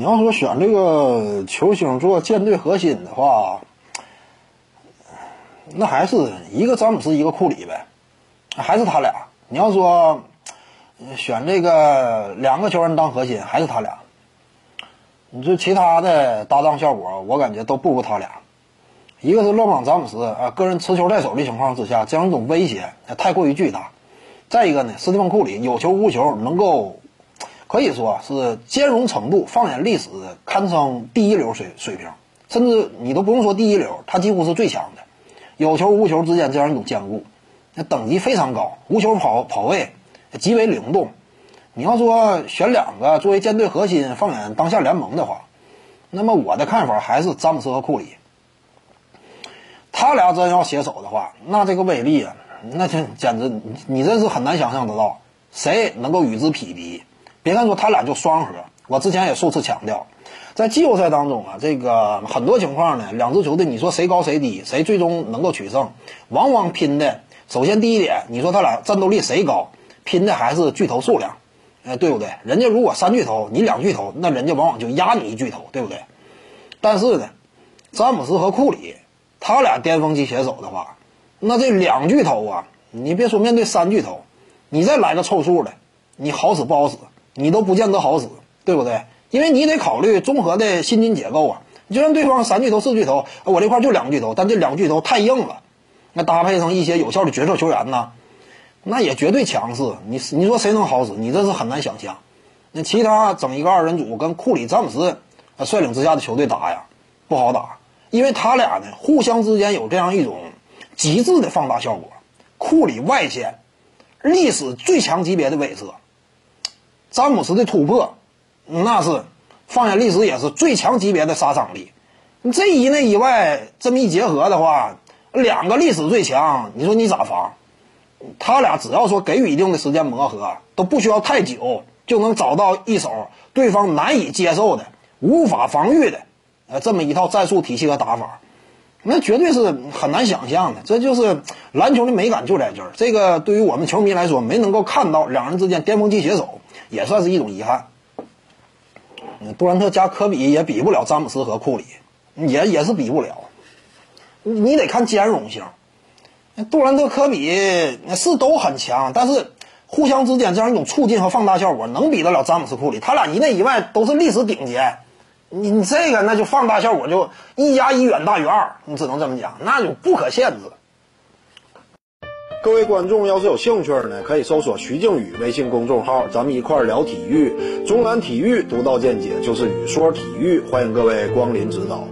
你要说选这个球星做舰队核心的话，那还是一个詹姆斯，一个库里呗，还是他俩。你要说选这个两个球员当核心，还是他俩。你说其他的搭档效果，我感觉都不如他俩。一个是勒布朗詹姆斯啊，个人持球在手的情况之下，这样一种威胁太过于巨大。再一个呢，斯蒂芬库里有球无球，能够可以说是兼容程度，放眼历史堪称第一流水水平，甚至你都不用说第一流，他几乎是最强的。有球无球之间这样一种兼顾，那等级非常高。无球跑跑位极为灵动。你要说选两个作为舰队核心，放眼当下联盟的话，那么我的看法还是詹姆斯和库里。他俩真要携手的话，那这个威力啊，那这简直你真是很难想象得到谁能够与之匹敌。别看说他俩就双核，我之前也数次强调，在季后赛当中啊，这个很多情况呢，两支球队你说谁高谁低，谁最终能够取胜，往往拼的首先第一点，你说他俩战斗力谁高，拼的还是巨头数量。哎，对不对？人家如果三巨头，你两巨头，那人家往往就压你一巨头，对不对？但是呢，詹姆斯和库里，他俩巅峰期携手的话，那这两巨头啊，你别说面对三巨头，你再来个凑数的，你好使不好使？你都不见得好使，对不对？因为你得考虑综合的薪金结构啊。你就算对方三巨头、四巨头，我这块就两巨头，但这两巨头太硬了，那搭配上一些有效的角色球员呢？那也绝对强势，你你说谁能好使？你这是很难想象。那其他整一个二人组跟库里、詹姆斯率领之下的球队打呀，不好打，因为他俩呢互相之间有这样一种极致的放大效果。库里外线历史最强级别的威慑，詹姆斯的突破那是放眼历史也是最强级别的杀伤力。你这一内一外这么一结合的话，两个历史最强，你说你咋防？他俩只要说给予一定的时间磨合，都不需要太久，就能找到一手对方难以接受的、无法防御的，呃，这么一套战术体系和打法，那绝对是很难想象的。这就是篮球的美感就在这儿。这个对于我们球迷来说，没能够看到两人之间巅峰期携手，也算是一种遗憾。杜兰特加科比也比不了詹姆斯和库里，也也是比不了。你得看兼容性。杜兰特、科比是都很强，但是互相之间这样一种促进和放大效果，能比得了詹姆斯、库里？他俩一内一外都是历史顶尖，你你这个那就放大效果就一加一远大于二，你只能这么讲，那就不可限制。各位观众要是有兴趣呢，可以搜索徐静宇微信公众号，咱们一块聊体育，中南体育独到见解就是语说体育，欢迎各位光临指导。